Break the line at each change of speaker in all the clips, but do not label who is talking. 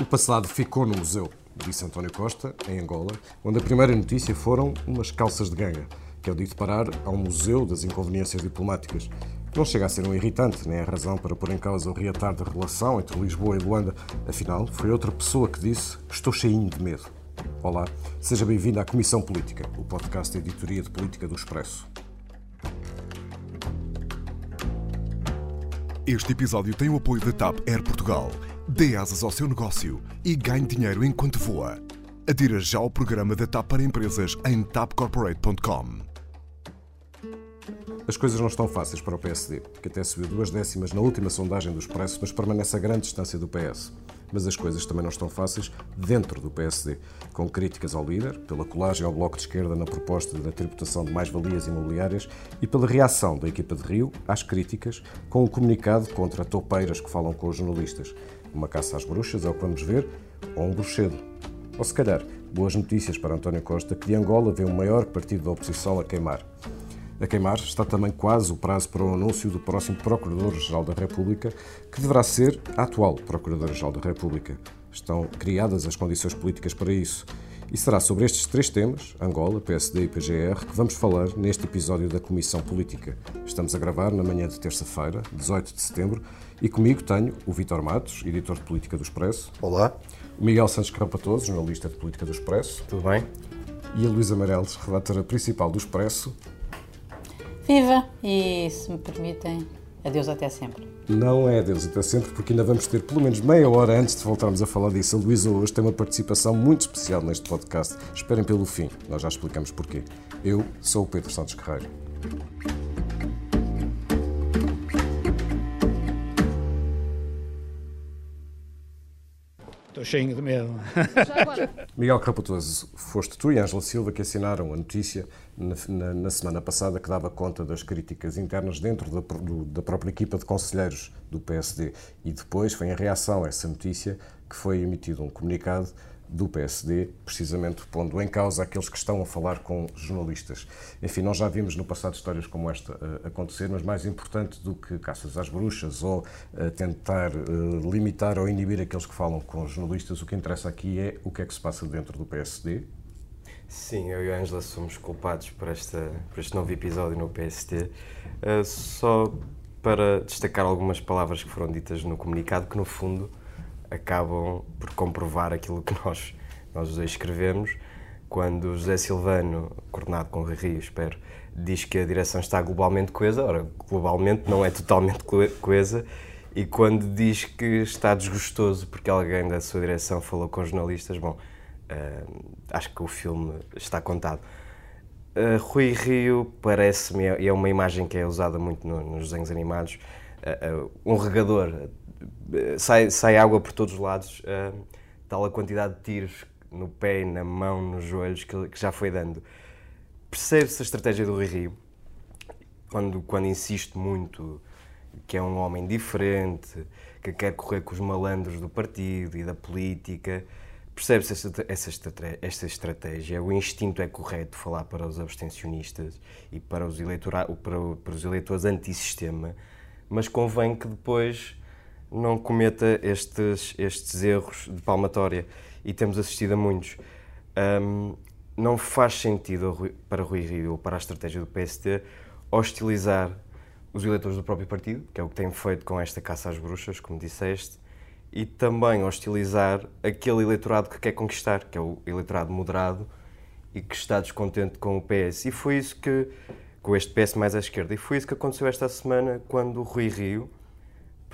O passado ficou no museu, disse António Costa, em Angola, onde a primeira notícia foram umas calças de ganga, que é o dito parar ao Museu das Inconveniências Diplomáticas. Não chega a ser um irritante, nem a razão para pôr em causa o reatar da relação entre Lisboa e Luanda. Afinal, foi outra pessoa que disse: Estou cheinho de medo. Olá, seja bem-vindo à Comissão Política, o podcast da Editoria de Política do Expresso.
Este episódio tem o apoio da TAP Air Portugal. Dê asas ao seu negócio e ganhe dinheiro enquanto voa. Adira já ao programa da TAP para empresas em tapcorporate.com.
As coisas não estão fáceis para o PSD, que até subiu duas décimas na última sondagem do Expresso, mas permanece a grande distância do PS. Mas as coisas também não estão fáceis dentro do PSD, com críticas ao líder, pela colagem ao Bloco de Esquerda na proposta da tributação de mais-valias imobiliárias e pela reação da equipa de Rio às críticas, com um comunicado contra topeiras que falam com os jornalistas. Uma caça às bruxas é o que vamos ver, ou um bruxedo. Ou se calhar, boas notícias para António Costa, que de Angola vê o maior partido da oposição a queimar. A queimar está também quase o prazo para o anúncio do próximo Procurador-Geral da República, que deverá ser a atual Procuradora-Geral da República. Estão criadas as condições políticas para isso. E será sobre estes três temas, Angola, PSD e PGR, que vamos falar neste episódio da Comissão Política. Estamos a gravar na manhã de terça-feira, 18 de setembro, e comigo tenho o Vítor Matos, editor de Política do Expresso.
Olá.
O Miguel Santos Carrapatoso, jornalista de Política do Expresso.
Tudo bem?
E a Luísa Amarelos, relatora principal do Expresso.
Viva! E se me permitem, adeus até sempre.
Não é adeus até sempre, porque ainda vamos ter pelo menos meia hora antes de voltarmos a falar disso. A Luísa hoje tem uma participação muito especial neste podcast. Esperem pelo fim, nós já explicamos porquê. Eu sou o Pedro Santos Guerreiro.
Estou cheio de medo.
Miguel Carapatoso, foste tu e Ângela Silva que assinaram a notícia na, na, na, semana passada que dava conta das críticas internas dentro da, do, da própria equipa de conselheiros do PSD. E depois foi em reação a essa notícia que foi emitido um comunicado do PSD, precisamente pondo em causa aqueles que estão a falar com jornalistas. Enfim, nós já vimos no passado histórias como esta uh, acontecer, mas mais importante do que caças às bruxas ou uh, tentar uh, limitar ou inibir aqueles que falam com jornalistas, o que interessa aqui é o que é que se passa dentro do PSD.
Sim, eu e a Ângela somos culpados por, esta, por este novo episódio no PST. só para destacar algumas palavras que foram ditas no comunicado, que no fundo acabam por comprovar aquilo que nós, nós dois escrevemos. Quando José Silvano, coordenado com o Rio, espero, diz que a direção está globalmente coesa, ora, globalmente não é totalmente coesa, e quando diz que está desgostoso porque alguém da sua direção falou com jornalistas, bom, uh, acho que o filme está contado. Uh, Rui Rio parece-me, e é uma imagem que é usada muito no, nos desenhos animados, uh, um regador sai, sai água por todos os lados, uh, tal a quantidade de tiros no pé, na mão, nos joelhos que, que já foi dando. Percebe-se a estratégia do Rui quando, quando insiste muito que é um homem diferente, que quer correr com os malandros do partido e da política. Percebe-se essa, essa, esta estratégia. O instinto é correto falar para os abstencionistas e para os, eleitora, para, para os eleitores antissistema, mas convém que depois não cometa estes, estes erros de palmatória e temos assistido a muitos. Um, não faz sentido para Rui Rio ou para a estratégia do PST hostilizar os eleitores do próprio partido, que é o que tem feito com esta caça às bruxas, como disseste, e também hostilizar aquele eleitorado que quer conquistar, que é o eleitorado moderado e que está descontente com o PS. E foi isso que, com este PS mais à esquerda, e foi isso que aconteceu esta semana quando o Rui Rio,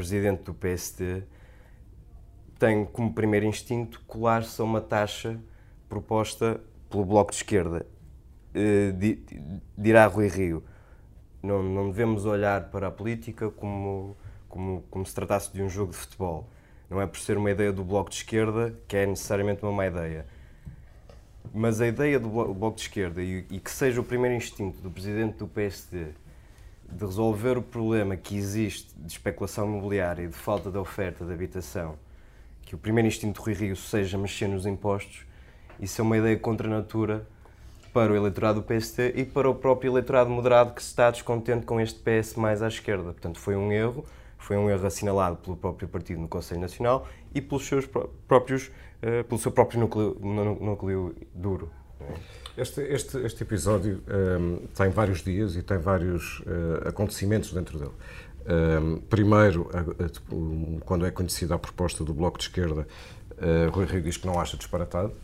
presidente do PSD, tem como primeiro instinto colar-se a uma taxa proposta pelo Bloco de Esquerda. Uh, dirá Rui Rio, não, não devemos olhar para a política como, como, como se tratasse de um jogo de futebol. Não é por ser uma ideia do Bloco de Esquerda que é necessariamente uma má ideia. Mas a ideia do Bloco de Esquerda e, e que seja o primeiro instinto do presidente do PSD de resolver o problema que existe de especulação imobiliária e de falta de oferta de habitação, que o primeiro instinto do Rui Rio seja mexer nos impostos, isso é uma ideia contra a natura para o eleitorado do PST e para o próprio eleitorado moderado que está descontente com este PS mais à esquerda. Portanto, foi um erro, foi um erro assinalado pelo próprio partido no Conselho Nacional e pelos seus próprios, pelo seu próprio núcleo, núcleo duro.
Este, este, este episódio um, tem vários dias e tem vários uh, acontecimentos dentro dele. Um, primeiro, quando é conhecida a proposta do Bloco de Esquerda, uh, Rui Rio diz que não acha disparatado.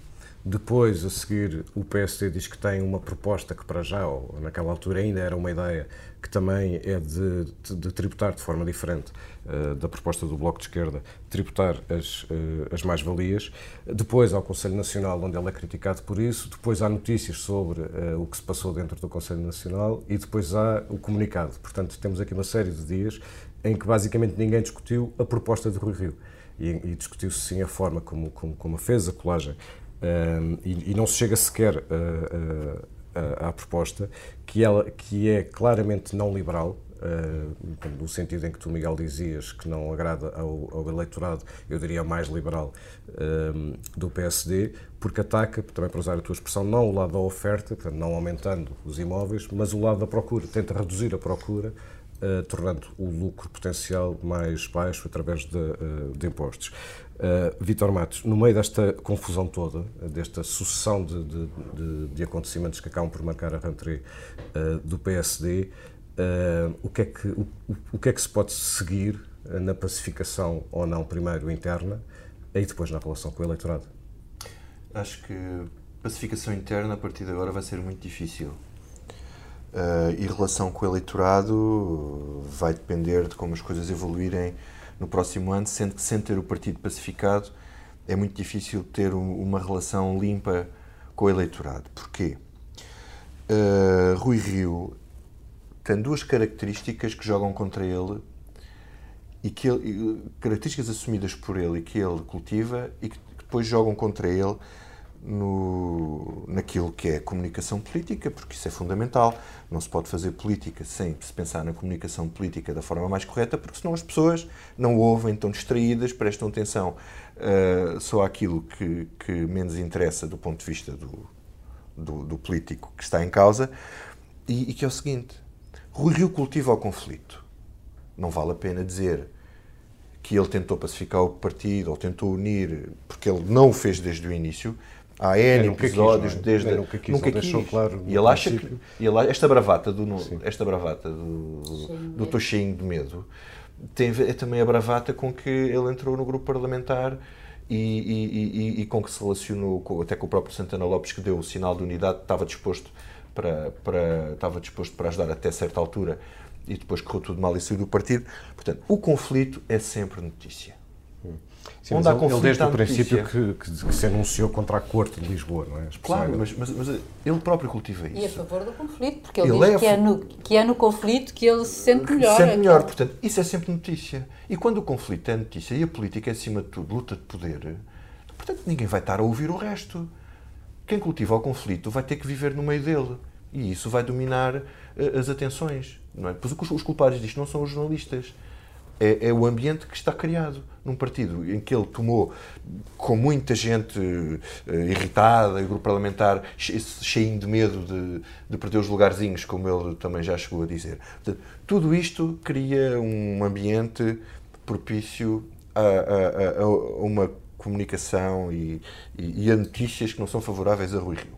Depois, a seguir, o PSD diz que tem uma proposta que, para já, ou naquela altura ainda era uma ideia, que também é de, de, tributar de forma diferente uh, da proposta do Bloco de Esquerda, tributar as, uh, as mais-valias. Depois, ao Conselho Nacional, onde ele é criticado por isso. Depois, há notícias sobre uh, o que se passou dentro do Conselho Nacional. E depois há o comunicado. Portanto, temos aqui uma série de dias em que, basicamente, ninguém discutiu a proposta de Rui Rio. E, e discutiu-se, sim, a forma como, como, como fez a colagem e, e, não se chega sequer à proposta, que, ela, que é claramente não liberal, Uh, no sentido em que tu, Miguel, dizias que não agrada ao, ao eleitorado, eu diria mais liberal, uh, do PSD, porque ataca, também para usar a tua expressão, não o lado da oferta, portanto, não aumentando os imóveis, mas o lado da procura, tenta reduzir a procura Uh, tornando o lucro potencial mais baixo através de, de impostos. Uh, Vítor Matos, no meio desta confusão toda, desta sucessão de, de, de, de, acontecimentos que acabam por marcar a rentrée do PSD, o, que é que, o, o, que é que se pode seguir na pacificação ou não, primeiro interna, e depois na relação com o eleitorado?
Acho que pacificação interna a partir de agora vai ser muito difícil Uh, e relação com o eleitorado vai depender de como as coisas evoluírem no próximo ano, sendo que sem ter o partido pacificado é muito difícil ter um, uma relação limpa com o eleitorado. Porquê? Uh, Rui Rio tem duas características que jogam contra ele e que ele, características assumidas por ele e que ele cultiva e que depois jogam contra ele no, naquilo que é comunicação política, porque isso é fundamental. Não se pode fazer política sem se pensar na comunicação política da forma mais correta, porque senão as pessoas não ouvem, estão distraídas, prestam atenção uh, só àquilo que, que, menos interessa do ponto de vista do, do, do político que está em causa, e, e que é o seguinte: Rui Rio cultiva o conflito. Não vale a pena dizer que ele tentou pacificar o partido ou tentou unir, porque ele não o fez desde o início, Há N episódios
quis,
é? desde.
Eu nunca quis, nunca quis. Deixou claro
e ele acha que. E ele, esta bravata do, esta bravata do, do Toxinho de Medo tem, é também a bravata com que ele entrou no grupo parlamentar e, e, e, e com que se relacionou com, até com o próprio Santana Lopes, que deu o sinal de unidade, estava disposto para, para, estava disposto para ajudar até certa altura e depois correu tudo mal e saiu do partido. Portanto, o conflito é sempre notícia. Hum.
Sim, Onde há ele, ele desde o princípio que, que, que, se anunciou contra a Corte de Lisboa, não é?
Claro, mas, mas, mas, ele próprio cultiva isso.
E a favor do conflito, porque ele, ele diz é que, é no, que é no conflito que ele se sente melhor.
Se sente melhor, portanto, isso é sempre notícia. E quando o conflito é notícia e a política é, acima de tudo, luta de poder, portanto, ninguém vai estar a ouvir o resto. Quem cultiva o conflito vai ter que viver no meio dele. E isso vai dominar uh, as atenções. Não é? Pois os culpados disto não são os jornalistas é, é, o ambiente que está criado num partido em que ele tomou, com muita gente uh, irritada, e grupo parlamentar cheio de medo de, de, perder os lugarzinhos, como ele também já chegou a dizer. Portanto, tudo isto cria um ambiente propício a, a, a, a uma comunicação e, e, e, a notícias que não são favoráveis a Rui Rio.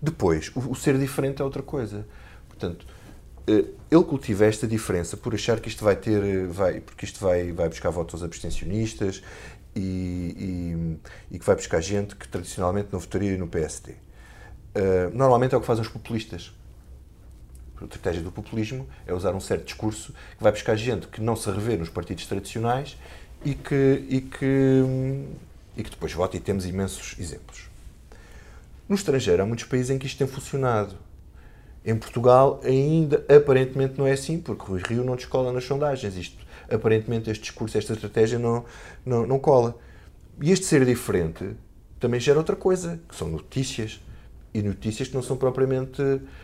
Depois, o, o ser diferente é outra coisa. Portanto, eh, ele cultiva esta diferença por achar que isto vai ter, eh, vai, porque isto vai, vai buscar votos abstencionistas e, e, e, que vai buscar gente que tradicionalmente não votaria no PSD. Uh, eh, normalmente é o que fazem os populistas. A estratégia do populismo é usar um certo discurso que vai buscar gente que não se revê nos partidos tradicionais e que, e que, e que depois vota, e temos imensos exemplos. No estrangeiro, há muitos países em que isto tem funcionado. Em Portugal ainda aparentemente não é assim, porque Rui Rio não descola nas sondagens. Isto, aparentemente este discurso, esta estratégia não, não, não cola. E este ser diferente também gera outra coisa, que são notícias. E notícias que não são propriamente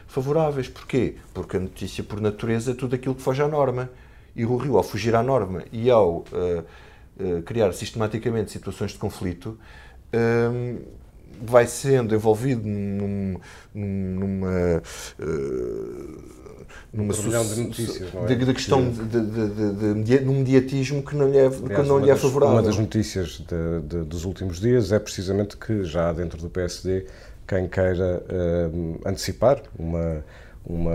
favoráveis. Porquê? Porque a notícia, por natureza, é tudo aquilo que foge à norma. E o Rio, ao fugir à norma e ao uh, uh, criar sistematicamente situações de conflito, uh, vai sendo envolvido num, numa. Uh,
numa um de notícias, não é?
Da questão de, de, de, de, um mediatismo que não lhe é, Aliás, que não lhe é favorável.
Uma das notícias dos últimos dias é precisamente que já há dentro do PSD quem queira uh, antecipar uma, uma,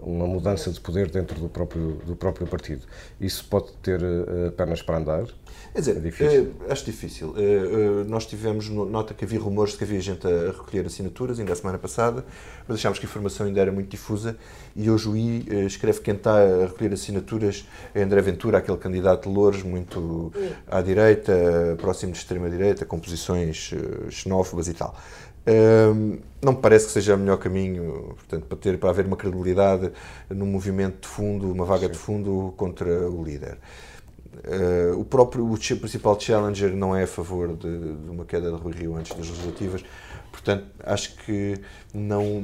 uma mudança de poder dentro do próprio, do próprio partido. Isso pode ter uh, pernas para andar?
Quer dizer, é difícil. É, acho difícil. É, nós tivemos nota que havia rumores de que havia gente a recolher assinaturas, ainda a semana passada, mas achámos que a informação ainda era muito difusa e hoje o I escreve que quem está a recolher assinaturas é André Ventura, aquele candidato de Louros, muito à direita, próximo de extrema-direita, com posições xenófobas e tal. não me parece que seja o melhor caminho, portanto, para, ter, para haver uma credibilidade num movimento de fundo, uma vaga de fundo contra o líder. Uh, o próprio o principal challenger não é a favor de, de, uma queda de Rui Rio antes das legislativas, portanto acho que não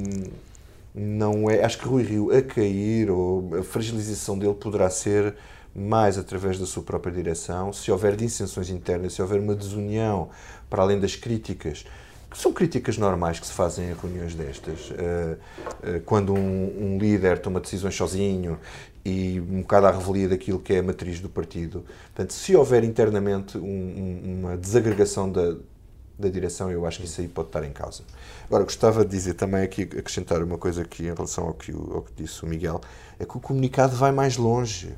não é acho que Rui Rio a cair ou a fragilização dele poderá ser mais através da sua própria direção, se houver dissensões internas, se houver uma desunião para além das críticas que são críticas normais que se fazem em reuniões destas. Uh, uh, quando um, um, líder toma decisões sozinho e um bocado à revelia daquilo que é a matriz do partido. Portanto, se houver internamente um, uma desagregação da, da direção, eu acho que isso aí pode estar em causa. Agora, gostava de dizer também aqui, acrescentar uma coisa aqui em relação ao que, ao que disse o Miguel, é que o comunicado vai mais longe.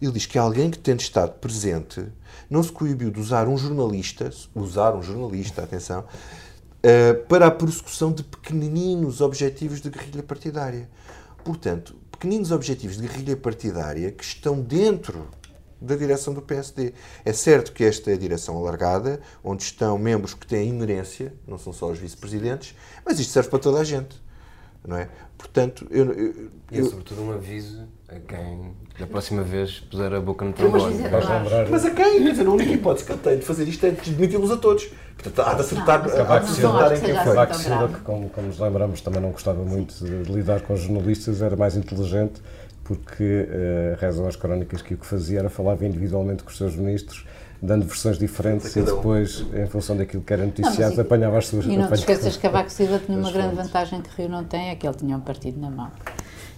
Ele diz que alguém que tente estar presente não se coibiu de usar um jornalista, usar um jornalista, atenção, uh, para a persecução de pequeninos objetivos de guerrilha partidária. Portanto, pequeninos objetivos de guerrilha partidária que estão dentro da direção do PSD. É certo que esta é a direção alargada, onde estão membros que têm inerência, não são só os vice-presidentes, mas isto serve para toda a gente. Não é? Portanto, eu, eu,
e é sobretudo um aviso a quem da próxima vez puser a boca no trombone.
Mas a quem? Quer dizer, a única hipótese que ele tem de fazer isto é demiti-los a todos. Portanto, há de acertar, não, há de acertar em quem foi.
Cavaco Silva, que como, como nos lembramos, também não gostava muito de, de lidar com os jornalistas, era mais inteligente porque uh, rezam as crónicas que o que fazia era falava individualmente com os seus ministros dando versões diferentes e depois, em função daquilo que era noticiado, não, apanhava as suas...
E não te esqueças que Cavaco Silva tinha uma grande vantagem que Rio não tem, é que ele tinha um partido na mão.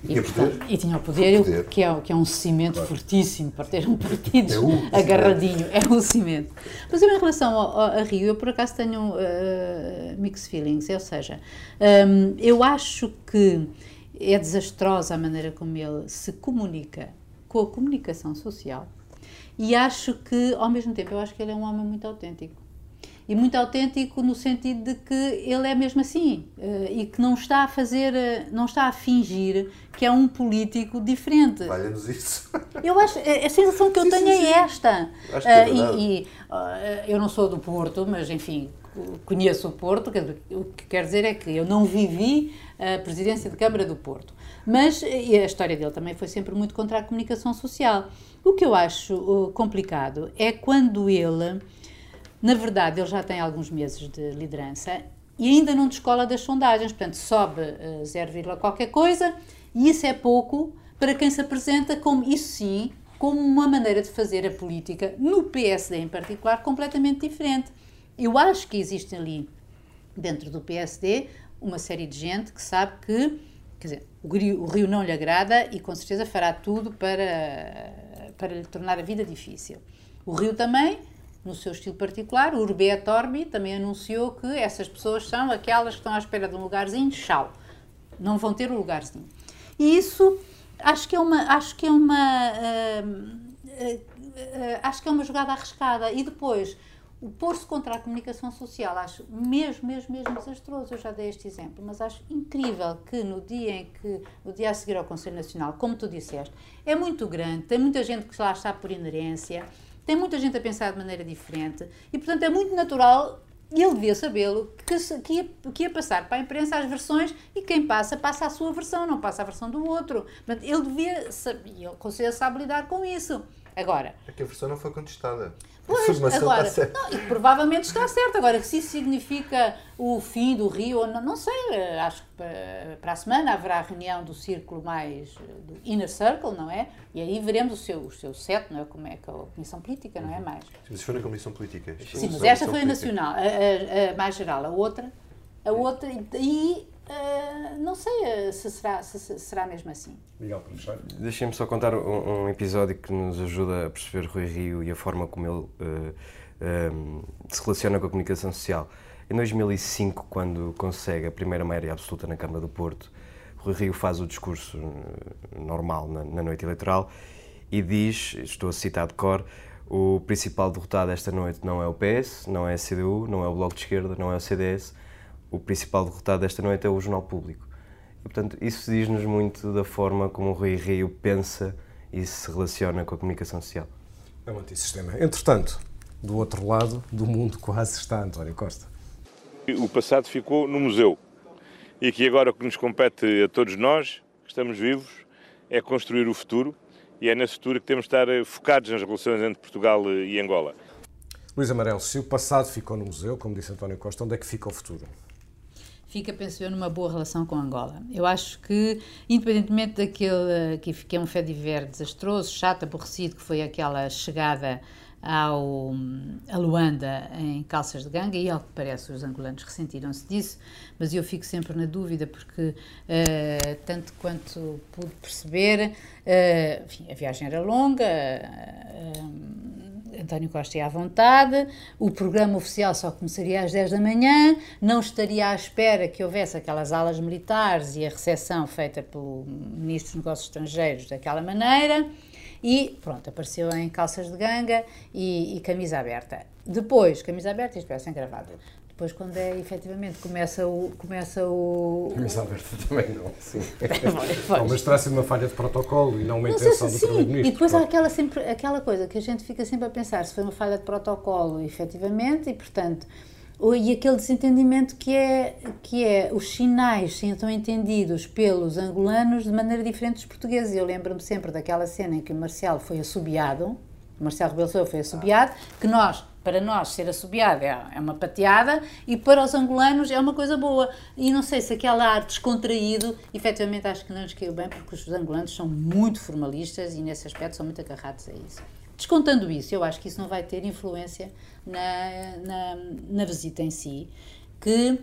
E, e, portanto,
e tinha o poder, o poder, Que, é, que é um cimento claro. fortíssimo para ter um partido é agarradinho, é um cimento. Mas eu, em relação ao, ao, a Rio, eu por acaso tenho uh, mixed feelings, ou seja, um, eu acho que é desastrosa a maneira como ele se comunica com a comunicação social e acho que, ao mesmo tempo, eu acho que ele é um homem muito autêntico e muito autêntico no sentido de que ele é mesmo assim uh, e que não está a fazer, uh, não está a fingir que é um político diferente.
Valha-nos isso.
Eu acho, a sensação que eu sim, tenho sim, é sim. esta.
Acho que é
uh, e, e eu não sou do Porto, mas enfim, conheço o Porto, o que quer dizer é que eu não vivi a presidência de Câmara do Porto. Mas e a história dele também foi sempre muito contra a comunicação social. O que eu acho complicado é quando ele na verdade, ele já tem alguns meses de liderança e ainda não descola das sondagens, portanto, sobe uh, 0, qualquer coisa e isso é pouco para quem se apresenta como, isso sim, como uma maneira de fazer a política, no PSD em particular, completamente diferente. Eu acho que existe ali, dentro do PSD, uma série de gente que sabe que, quer dizer, o Rio, o Rio não lhe agrada e com certeza fará tudo para, para lhe tornar a vida difícil. O Rio também no seu estilo particular. O Urbe et Orbi também anunciou que essas pessoas são aquelas que estão à espera de um lugarzinho, tchau. Não vão ter um lugarzinho. E isso acho que é uma, acho que é uma, uh, uh, uh, acho que é uma jogada arriscada. E depois, o pôr-se contra a comunicação social, acho mesmo, mesmo, mesmo desastroso. Eu já dei este exemplo, mas acho incrível que no dia em que, no dia a seguir ao Conselho Nacional, como tu disseste, é muito grande, tem muita gente que lá está por inerência, tem muita gente a pensar de maneira diferente e, portanto, é muito natural e ele devia sabê-lo, que, que, ia, que ia passar para a imprensa as versões e quem passa, passa a sua versão, não passa a versão do outro. Portanto, ele devia saber, e o Conselho sabe lidar com isso. Agora,
É que a versão não foi contestada.
Pois, agora,
está certa.
não, e provavelmente está certo. Agora, se isso significa o fim do Rio, ou não, não sei. eh, Acho que para, para a semana haverá a reunião do círculo mais eh, do Inner Circle, não é? E aí veremos o seu, o seu set, não é? Como é que a Comissão Política, não é? Mais.
Mas isso foi na Comissão Política.
Sim, mas esta foi a nacional, a, a- a mais geral. A outra, a outra, e eh, não sei eh, se será, se, se será mesmo assim.
Miguel.
Deixem-me só contar um, um episódio que nos ajuda a perceber Rui Rio e a forma como ele eh, eh, se relaciona com a comunicação social. Em 2005, quando consegue a primeira maioria absoluta na Câmara do Porto, Rui Rio faz o discurso normal na, na noite eleitoral e diz, estou a citar de cor, o principal derrotado esta noite não é o PS, não é a CDU, não é o Bloco de Esquerda, não é o CDS, o principal derrotado esta noite é o Jornal Público. E, portanto, isso diz-nos muito da forma como o Rui Rio pensa e se relaciona com a comunicação social.
É um antissistema. Entretanto, do outro lado do mundo quase está António Costa.
O passado ficou no museu. E que agora o que nos compete a todos nós, que estamos vivos, é construir o futuro. E é nesse futuro que temos de estar eh, focados nas relações entre Portugal eh, e Angola.
Luís Amarelo, se o passado ficou no museu, como disse António Costa, onde é que fica o futuro?
Fica, penso eu, numa boa relação com Angola. Eu acho que, independentemente daquele que que é um fé diver desastroso, chato, aborrecido, que foi aquela chegada ao, a Luanda em calças de ganga, e ao que parece os angolanos ressentiram-se disso, mas eu fico sempre na dúvida porque, eh, tanto quanto pude perceber, eh, enfim, a viagem era longa, eh, António Costa ia à vontade, o programa oficial só começaria às 10 da manhã, não estaria à espera que houvesse aquelas alas militares e a recepção feita pelo Ministro dos Negócios Estrangeiros daquela maneira, e pronto, apareceu em calças de ganga e, e camisa aberta. Depois, camisa aberta e sem gravata. Depois, quando é efetivamente começa o. Começa o
Camisa aberta também não, sim. Não, mas terá sido uma falha de protocolo e não uma
Não
intenção
se
do
sim.
Primeiro-Ministro.
E depois há
claro.
aquela, sempre, aquela coisa que a gente fica sempre a pensar se foi uma falha de protocolo, efetivamente, e portanto. E aquele desentendimento que é, que é os sinais são entendidos pelos angolanos de maneira diferente dos portugueses. Eu lembro-me sempre daquela cena em que o Marcelo foi assobiado, o Marcelo Rebelo foi assobiado, que nós, para nós, ser assobiado é, é uma pateada e para os angolanos é uma coisa boa. E não sei se aquele ar descontraído, efetivamente acho que não lhes caiu bem, porque os angolanos são muito formalistas e nesse aspecto são muito agarrados a isso. Descontando isso, eu acho que isso não vai ter influência na, na, na visita em si, que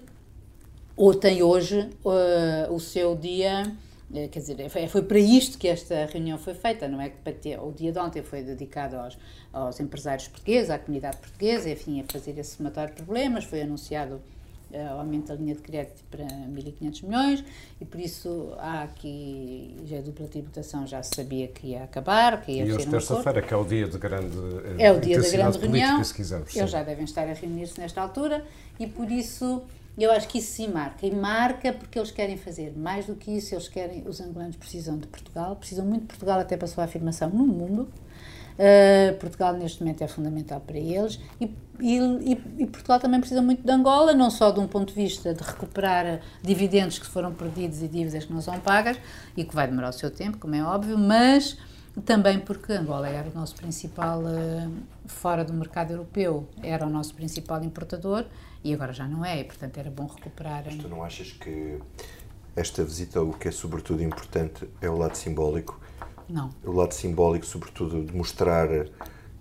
ou tem hoje eh, o seu dia, quer dizer, foi, para isto que esta reunião foi feita, não é que para ter, o dia de ontem foi dedicado aos, aos empresários portugueses, à comunidade portuguesa, enfim, a fazer esse somatório de problemas, foi anunciado eh, o aumento da linha de crédito para 1.500 milhões e por isso há aqui, já a dupla tributação já se sabia que ia acabar, que ia
E
ser
hoje,
um
terça-feira, que é o dia de grande eh,
É o dia da grande
política,
reunião.
se quisermos.
Eles já devem estar a reunir-se nesta altura e por isso eu acho que isso sim marca. E marca porque eles querem fazer mais do que isso. Eles querem, os angolanos precisam de Portugal, precisam muito de Portugal até para a sua afirmação no mundo. Uh, Portugal neste momento é fundamental para eles e, e- e Portugal também precisa muito de Angola, não só de um ponto de vista de recuperar dividendos que foram perdidos e dívidas que não são pagas e que vai demorar o seu tempo, como é óbvio, mas também porque Angola era o nosso principal, eh, fora do mercado europeu, era o nosso principal importador e agora já não é, e portanto era bom recuperar.
Mas tu não achas que esta visita, o que é sobretudo importante, é o lado simbólico?
Não.
O lado simbólico, sobretudo, de mostrar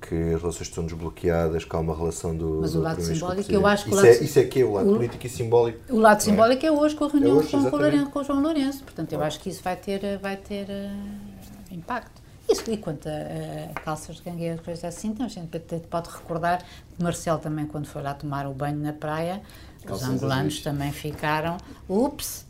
que as relações estão desbloqueadas, que há uma relação do.
Mas
do
o lado simbólico, eu acho que
isso,
lado
é, isso é que é o lado
o-
político e simbólico.
O lado simbólico é hoje com a reunião
É hoje,
com, o. Lourenço, com o João Lourenço, portanto eu acho que isso vai ter, vai ter eh, impacto. Isso, e quanto a, a calças de gangue e coisas assim, então a gente pode recordar que Marcelo também, quando foi lá tomar o banho na praia, os angolanos também ficaram, ups,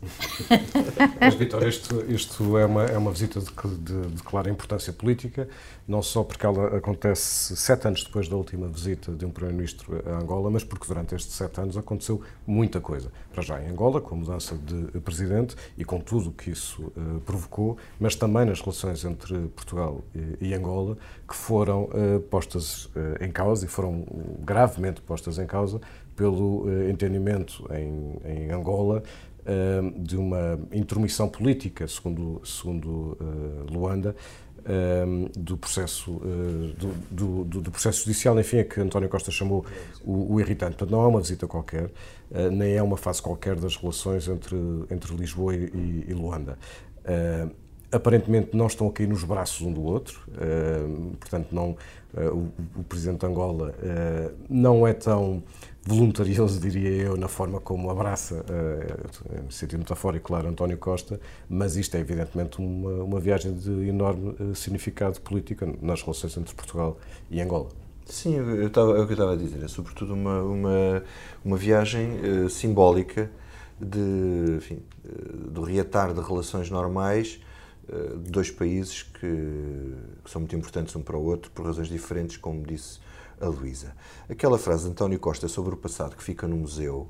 Mas, Vitor, isto, isto é, uma, é uma visita de, de, de clara importância política, não só porque ela acontece sete anos depois da última visita de um Primeiro-Ministro a Angola, mas porque durante estes sete anos aconteceu muita coisa. Para já em Angola, com a mudança de presidente e com tudo o que isso eh, provocou, mas também nas relações entre Portugal e, e Angola, que foram eh, postas eh, em causa e foram gravemente postas em causa pelo eh, entendimento em, em Angola eh, de uma intromissão política, segundo, segundo eh, Luanda, do, processo, do, do, do, processo judicial, enfim, é que António Costa chamou o, o irritante. Portanto, não é uma visita qualquer, nem é uma fase qualquer das relações entre, entre Lisboa e, e Luanda aparentemente não estão a cair nos braços um do outro, portanto, não, o, o, presidente de Angola não é tão voluntarioso, diria eu, na forma como abraça, no sentido metafórico, claro, António Costa, mas isto é evidentemente uma, uma viagem de enorme significado político nas relações entre Portugal e Angola.
Sim, eu estava, é o que eu estava a dizer, é sobretudo uma, uma, uma viagem simbólica de, enfim, do reatar de relações normais eh, dois países que, que, são muito importantes um para o outro por razões diferentes, como disse a Luísa. Aquela frase de António Costa sobre o passado que fica no museu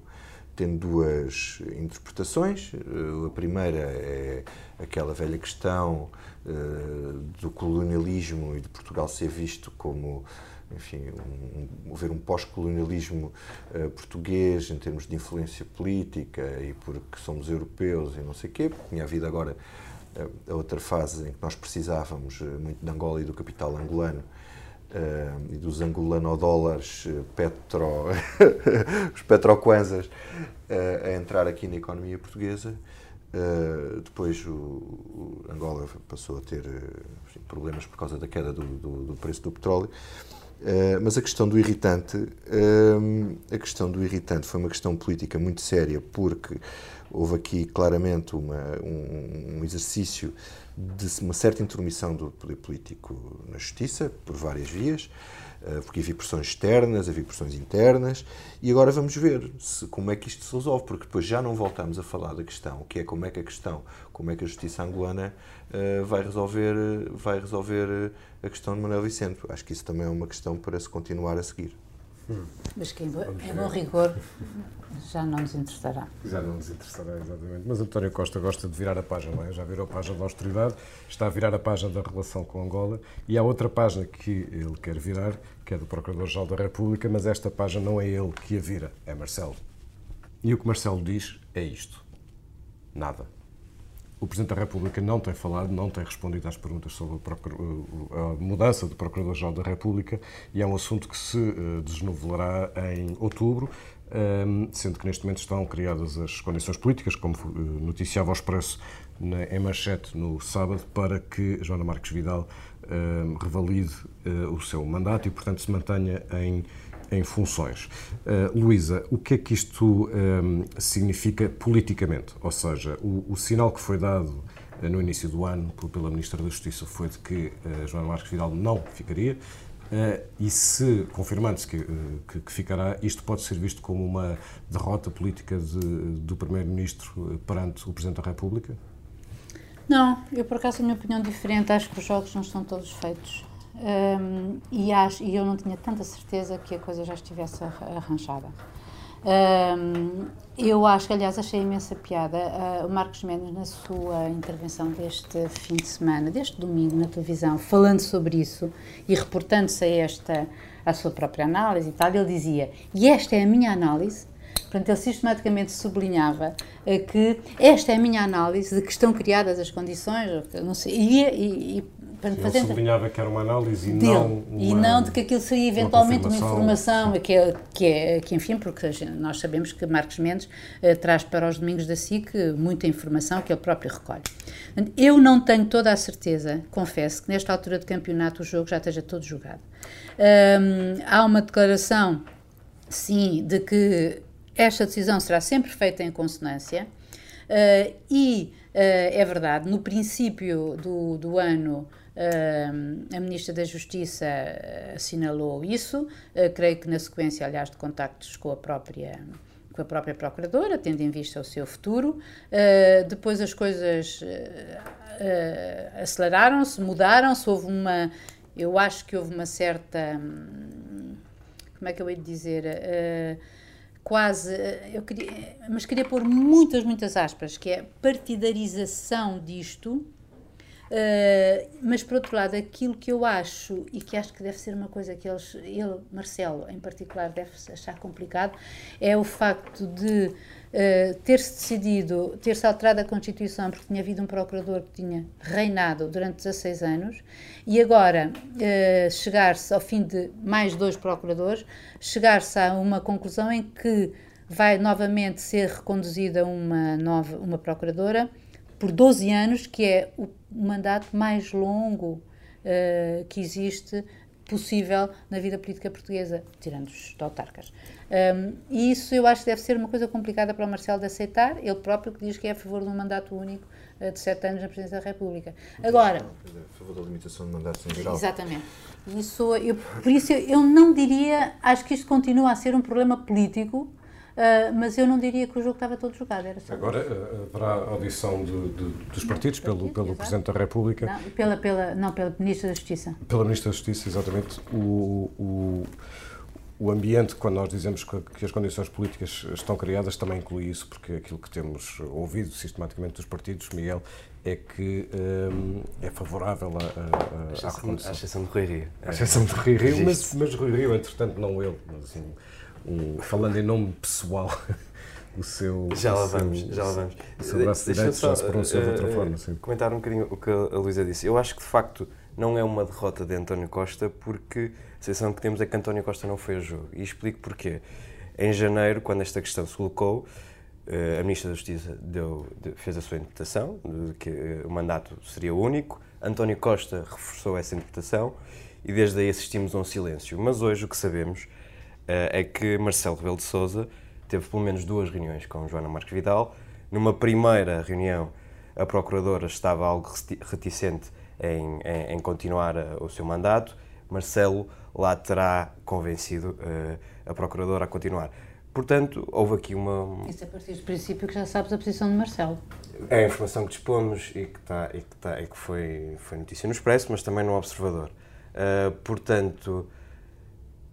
tem duas interpretações. Eh, a primeira é aquela velha questão uh, do colonialismo e de Portugal ser visto como enfim, um, ver um pós-colonialismo uh, português em termos de influência política e porque somos europeus e não sei o quê, porque tinha havido agora a outra fase em que nós precisávamos eh, muito de Angola e do capital angolano uh, e dos angolano-dólares eh, petro, os petrokwanzas uh, a entrar aqui na economia portuguesa. Uh, depois o, o, Angola passou a ter enfim, problemas por causa da queda do, do, do preço do petróleo. Uh, mas a questão do irritante, uh, a questão do irritante foi uma questão política muito séria, porque houve aqui claramente uma, um, um, exercício de uma certa intromissão do poder político na justiça, por várias vias, porque havia pressões externas, havia pressões internas, e agora vamos ver se, como é que isto se resolve, porque depois já não voltamos a falar da questão, que é como é que a questão, como é que a justiça angolana vai resolver, vai resolver a questão de Manuel Vicente. Acho que isso também é uma questão para se continuar a seguir.
Hum. Mas que em bom, em bom rigor já não nos interessará.
Já não nos interessará, exatamente. Mas António Costa gosta de virar a página, não é? Já virou a página da austeridade, está a virar a página da relação com Angola e há outra página que ele quer virar, que é do Procurador-Geral da República, mas esta página não é ele que a vira, é Marcelo. E o que Marcelo diz é isto: nada. O Presidente da República não tem falado, não tem respondido às perguntas sobre a mudança do Procurador-Geral da República e é um assunto que se eh, desnovelará em outubro, ehm, sendo que neste momento estão criadas as condições políticas, como eh, noticiava o Expresso em manchete no sábado, para que Joana Marques Vidal ehm, revalide eh, o seu mandato e, portanto, se mantenha em em funções. Uh, Luísa, o que é que isto um, eh, significa politicamente? Ou seja, o, o sinal que foi dado uh, no início do ano pela Ministra da Justiça foi de que uh, Joana Marques Vidal não ficaria. Uh, e se, confirmando-se que, que, que, ficará, isto pode ser visto como uma derrota política de, do Primeiro-Ministro perante o Presidente da República?
Não, eu por acaso tenho uma opinião diferente. Acho que os jogos não estão todos feitos. Um, e, acho, e eu não tinha tanta certeza que a coisa já estivesse arranjada. Um, eu acho que, aliás, achei imensa piada uh, o Marcos Mendes, na sua intervenção deste fim de semana, deste domingo na televisão, falando sobre isso e reportando-se a esta, a sua própria análise e tal, ele dizia: E esta é a minha análise. Portanto, ele sistematicamente sublinhava uh, que esta é a minha análise de que estão criadas as condições, não sei, e, e,
Portanto, fazendo... sublinhava que era uma análise e dele, não uma,
E não de que aquilo seria eventualmente uma, uma informação, que é, que, é, que enfim, porque nós sabemos que Marcos Mendes uh, traz para os domingos da SIC muita informação que ele próprio recolhe. Eu não tenho toda a certeza, confesso, que nesta altura de campeonato o jogo já esteja todo jogado. Há uma declaração, sim, de que esta decisão será sempre feita em consonância uh, e uh, é verdade, no princípio do, do ano a Ministra da Justiça assinalou isso, uh, creio que na sequência, aliás, de contactos com a própria com a própria Procuradora, tendo em vista o seu futuro. Uh, depois as coisas aceleraram-se, mudaram-se, houve uma... Eu acho que houve uma certa... Hum, como é que eu ia dizer? Quase, eu queria, mas queria pôr muitas, muitas aspas, que é partidarização disto, Uh, mas por outro lado, aquilo que eu acho e que acho que deve ser uma coisa que eles, ele, Marcelo em particular, deve achar complicado, é o facto de uh, ter-se decidido, ter-se alterado a Constituição porque tinha havido um procurador que tinha reinado durante 16 anos e agora uh, chegar-se ao fim de mais dois procuradores, chegar-se a uma conclusão em que vai novamente ser reconduzida uma nova uma procuradora por 12 anos, que é o mandato mais longo uh, que existe possível na vida política portuguesa, tirando os autarcas. Um, e isso eu acho que deve ser uma coisa complicada para o Marcelo de aceitar, ele próprio que diz que é a favor de um mandato único uh, de sete anos na Presidência da República. Agora...
A favor da limitação de mandatos em geral.
Exatamente. Isso, eu, por isso eu não diria, acho que isto continua a ser um problema político, Uh, mas eu não diria que o jogo estava todo jogado. Era só
Agora uh, haverá audição de, de, dos partidos pelo, pelo Presidente da República.
Não, pela, pela, não, pela Ministra da Justiça.
Pela Ministra da Justiça, exatamente. O, o, o ambiente, quando nós dizemos que, que, as condições políticas estão criadas, também inclui isso, porque aquilo que temos ouvido sistematicamente dos partidos, Miguel, é que um, é favorável à recondução.
À exceção de Rui Rio.
À exceção de Rui Rio, mas, mas Rui Rio, entretanto, não ele. Mas, assim, um, falando em nome pessoal, o seu.
Já lá
seu,
vamos, já lá vamos.
O seu braço
Deixa
direito
só,
já se pronunciou de outra
uh,
forma. Sim.
Comentar um bocadinho o que a Luísa disse. Eu acho que de facto não é uma derrota de António Costa, porque a sensação que temos é que António Costa não foi a jogo. E explico porquê. Em janeiro, quando esta questão se colocou, uh, a Ministra da Justiça deu, fez a sua interpretação, de que uh, o mandato seria único. António Costa reforçou essa interpretação e desde aí assistimos a um silêncio. Mas hoje o que sabemos é que Marcelo Rebelo de Sousa teve pelo menos duas reuniões com Joana Marques Vidal. Numa primeira reunião, a procuradora estava algo reticente em, em, em continuar o seu mandato. Marcelo lá terá convencido uh, a procuradora a continuar. Portanto, houve aqui uma.
Isso é a partir do princípio que já sabes a posição de Marcelo.
É a informação que dispomos e que, está, e que, está, e que foi, foi notícia no Expresso, mas também no Observador. Uh, portanto,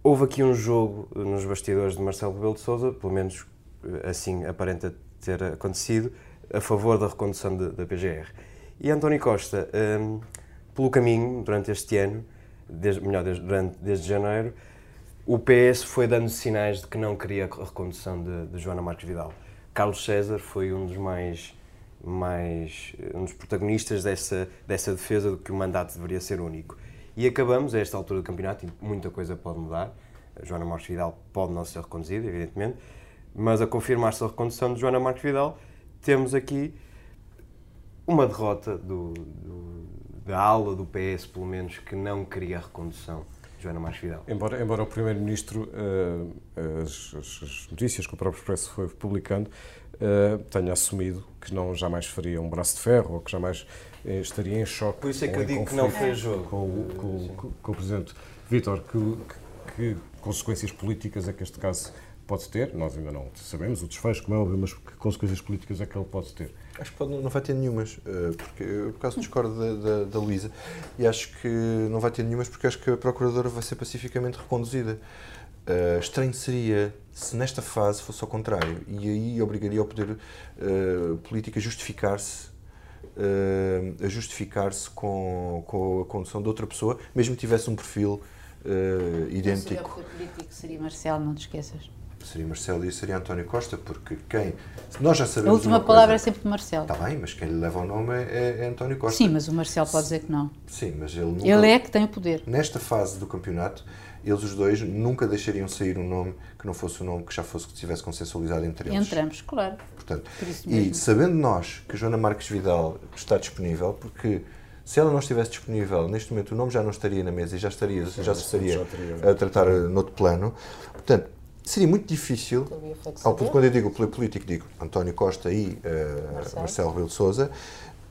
Houve aqui um jogo nos bastidores de Marcelo Rebelo de Sousa, pelo menos eh, assim aparenta ter acontecido, a favor da recondução da PGR. E António Costa, um, ehm, pelo caminho, durante este ano, desde, melhor, desde, durante, desde janeiro, o PS foi dando sinais de que não queria a recondução de, de Joana Marques Vidal. Carlos César foi um dos mais, mais um dos protagonistas dessa, dessa defesa de que o mandato deveria ser único. E acabamos, a esta altura do campeonato, e muita coisa pode mudar. A Joana Marques Vidal pode não ser reconduzida, evidentemente, mas a confirmar-se a recondução de Joana Marques Vidal, temos aqui uma derrota do, do, da ala do PS, pelo menos, que não queria a recondução Joana Marques Vidal.
Embora, embora o Primeiro-Ministro, uh, as, as, notícias que o próprio Expresso foi publicando, uh, tenha assumido que não jamais faria um braço de ferro ou que jamais estaria em choque.
Por isso é que eu digo que não fez jogo.
Com, com, com, com o Presidente. Vítor, que, que, consequências políticas é que este caso pode ter? Nós ainda não sabemos o desfecho, como é óbvio, mas que consequências políticas é que ele pode ter?
Acho que pode, não vai ter nenhumas, eh, porque eu, por acaso, discordo da, da, da Luísa e acho que não vai ter nenhumas porque acho que a Procuradora vai ser pacificamente reconduzida. Uh, estranho seria se nesta fase fosse ao contrário e aí obrigaria o poder uh, político a justificar-se uh, a justificar-se com, com a condução de outra pessoa, mesmo que tivesse um perfil uh, idêntico.
O político seria Marcelo, não te esqueças.
Seria Marcelo e seria António Costa, porque quem. Nós já sabemos.
A última palavra é sempre de Marcelo.
Está bem, mas quem lhe leva o nome é, é António Costa.
Sim, mas o Marcelo pode dizer que não.
Sim, mas ele nunca...
Ele é que tem o poder.
Nesta fase do campeonato, eles os dois nunca deixariam sair um nome que não fosse o um nome que já fosse que estivesse consensualizado entre eles.
Entre ambos, claro.
Portanto, e sabendo nós que Joana Marques Vidal está disponível, porque se ela não estivesse disponível, neste momento o nome já não estaria na mesa e já, estaria, sim, já se estaria já a tratar noutro plano. Portanto, seria muito difícil, ao ponto quando eu digo político, digo António Costa e uh, Marcelo, Marcelo Rebelo de Sousa,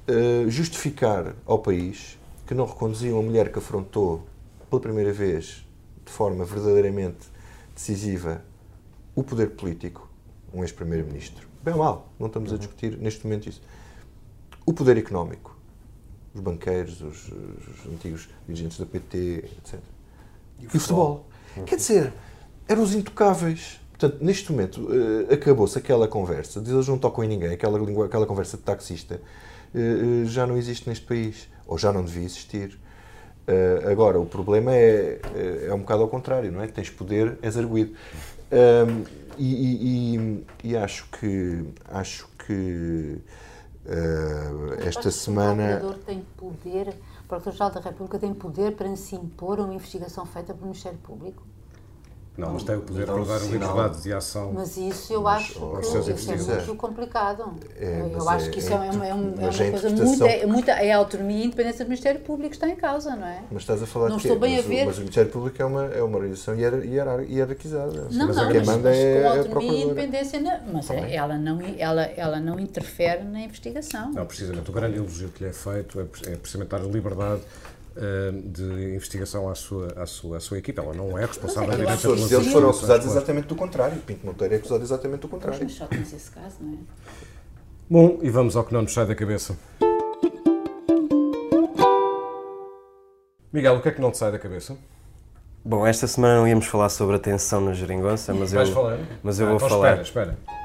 uh, justificar ao país que não reconduziam a mulher que afrontou pela primeira vez de forma verdadeiramente decisiva o poder político, um ex-primeiro-ministro. Bem ou mal, não estamos a discutir neste momento isso. O poder económico, os banqueiros, os, os antigos dirigentes da PT, etc. E o, e o futebol. Uhum. Quer dizer, eram os intocáveis. Portanto, neste momento, uh, acabou-se aquela conversa, eles não tocam em ninguém, aquela, língua, aquela conversa de taxista, uh, uh, já não existe neste país. ou já não devia existir. Agora, o problema é, é, um bocado ao contrário, não é? Tens poder, és arguído. Um, e, e, e, acho que, acho que esta semana.
O Procurador tem poder, o Procurador-Geral da República tem poder para se impor uma investigação feita pelo Ministério Público?
Não, mas tem o poder para dar liberdade de ação.
Mas isso eu acho que isso é muito complicado. É, eu acho que isso é, é, uma, é uma coisa muito é, muito. É a autonomia e a independência do Ministério Público que está em causa, não é?
Mas estás a falar
não
de
estou bem
mas,
a ver.
mas o Ministério Público é uma, é uma organização hierarquizada.
Não, mas não, quem manda mas, é com autonomia e independência. Não, mas ela não, ela, ela não interfere na investigação.
Não, precisamente. O grande elogio que lhe é feito é, é precisamente dar a liberdade de investigação à sua, à, sua, à sua equipe. Ela não é responsável
é, direta pelas Eles foram acusados exatamente do contrário. Pinto Monteiro é acusado exatamente do contrário.
Mas só conhece esse caso, não é?
Bom, e vamos ao que não nos sai da cabeça. Miguel, o que é que não te sai da cabeça?
Bom, esta semana não íamos falar sobre a tensão na geringonça, mas
Vais
eu,
falar?
mas eu
ah,
vou
então
falar.
Espera, espera.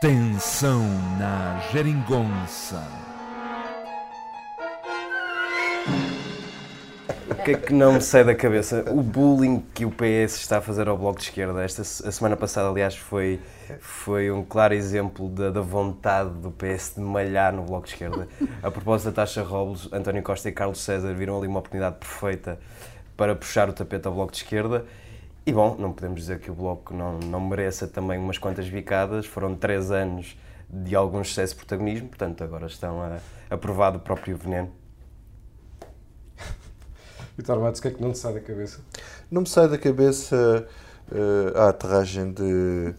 Tensão na geringonça.
Que é que não me sai da cabeça? O bullying que o PS está a fazer ao Bloco de Esquerda. Esta, a semana passada, aliás, foi, foi um claro exemplo da, da vontade do PS de malhar no Bloco de Esquerda. A propósito da taxa Robles, António Costa e Carlos César viram ali uma oportunidade perfeita para puxar o tapete ao Bloco de Esquerda. E bom, não podemos dizer que o Bloco não, não mereça também umas quantas bicadas. Foram três anos de algum excesso de protagonismo, portanto agora estão a, a provar do próprio veneno.
Vitor Matos, o que é que não te sai da cabeça?
Não me sai da cabeça uh, a aterragem de,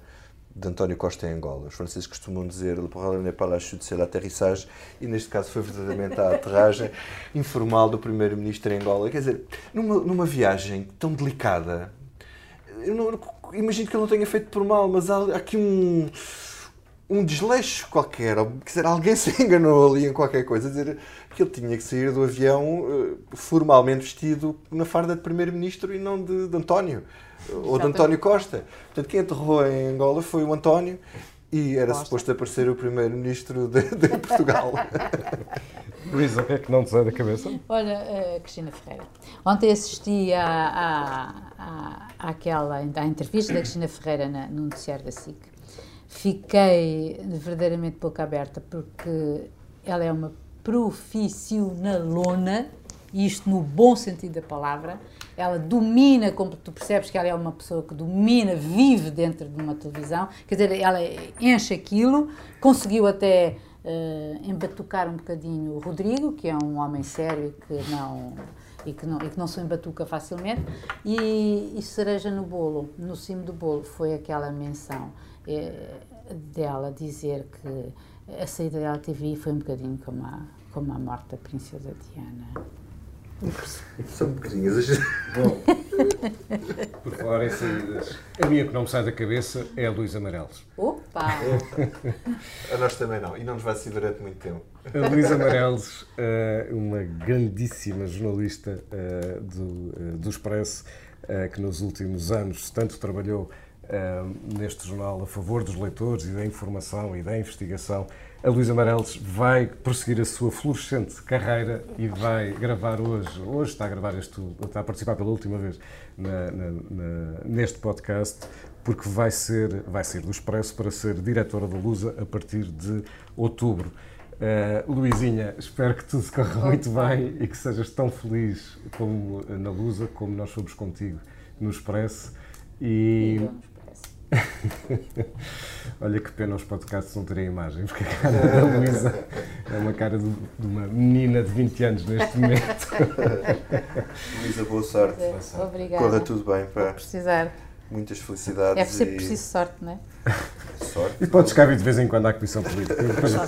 de António Costa em Angola. Os franceses costumam dizer le problème n'est pas la chute, c'est l'atterrissage, e neste caso foi verdadeiramente a aterragem informal do primeiro-ministro em Angola. Quer dizer, numa, numa viagem tão delicada, eu não, imagino que ele não tenha feito por mal, mas há aqui um um desleixo qualquer, ou, quer dizer, alguém se enganou ali em qualquer coisa, dizer que ele tinha que sair do avião uh, formalmente vestido na farda de primeiro-ministro e não de, de António, Exatamente. ou de António Costa. Portanto, quem aterrou em Angola foi o António e era Costa. suposto aparecer o primeiro-ministro de, de, Portugal.
Luísa, o que é que não te sai da cabeça?
Olha, uh, Cristina Ferreira, ontem assisti à, à, à, àquela, à entrevista da Cristina Ferreira na, no noticiário da SIC fiquei verdadeiramente boca aberta porque ela é uma profissionalona, isto no bom sentido da palavra. Ela domina, como tu percebes que ela é uma pessoa que domina, vive dentro de uma televisão, quer dizer, ela enche aquilo, conseguiu até uh, embatucar um bocadinho o Rodrigo, que é um homem sério que não e que não, e que não se embatuca facilmente. E, e cereja no bolo, no cimo do bolo, foi aquela menção é, dela dizer que a saída dela TV foi um bocadinho como a, como a morte da Princesa Diana.
São bocadinhos.
Bom, por falar em saídas, a minha que não me sai da cabeça é a Luísa Amarelos.
Opa!
a nós também não, e não nos vai ser durante muito tempo.
A Luísa Amarelos, eh, uma grandíssima jornalista eh, do, eh, do Expresso, que nos últimos anos tanto trabalhou neste jornal a favor dos leitores e da informação e da investigação, a Luísa Amarelos vai prosseguir a sua fluorescente carreira e vai gravar hoje, hoje está a gravar este, está a participar pela última vez na, na, na, neste podcast, porque vai ser, vai sair do Expresso para ser diretora da Lusa a partir de outubro. Uh, Luizinha, espero que tudo corra muito bem e que sejas tão feliz como na Lusa, como nós fomos contigo no Expresso. E, Olha que pena os podcasts não terem imagem, porque a cara da Luísa é uma cara de, de, uma menina de 20 anos neste momento.
Luísa, boa sorte.
Obrigada.
Corra tudo bem. Pá.
precisar.
Muitas felicidades.
É sempre e... preciso sorte, não é?
Sorte.
E podes cá vir de vez em quando à Comissão Política.
Depois, eu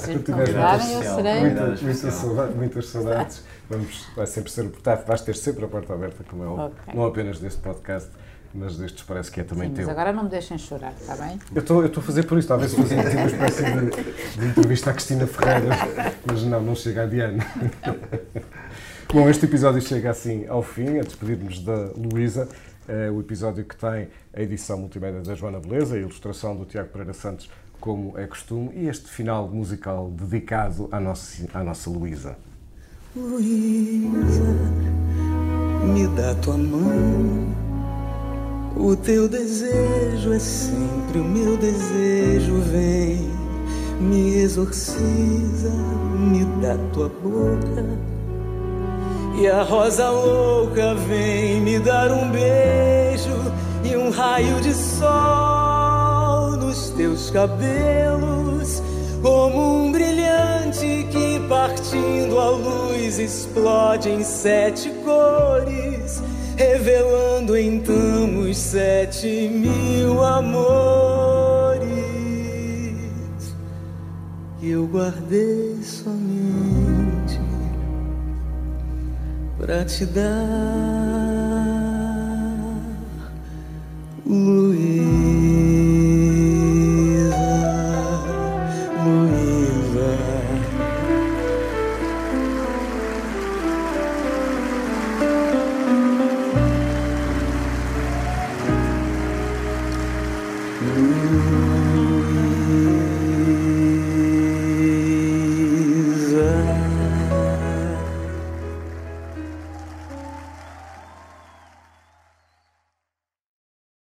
serei.
Muitas, muitas, saudades, muitas saudades. Vamos, vai sempre ser, vais ter sempre a porta aberta, como é óbvio. Okay. Não apenas deste podcast mas destes parece que é também
Sim,
teu.
Mas agora não me deixem chorar, está bem?
Eu estou a fazer por isso, talvez fazer tipo uma espécie de, de, entrevista à Cristina Ferreira, mas não, não chega a Diana. Bom, este episódio chega assim ao fim, a despedir-nos da Luísa. É o episódio que tem a edição multimédia da Joana Beleza, a ilustração do Tiago Pereira Santos, como é costume, e este final musical dedicado à nossa, à nossa Luísa.
Luísa, me dá tua mão. O teu desejo é sempre o meu desejo. Vem, me exorciza, me dá tua boca. E a rosa louca vem me dar um beijo e um raio de sol nos teus cabelos, como um brilhante que partindo a luz explode em sete cores, revelando então os sete mil amores que eu guardei somente pra te dar, Luiz.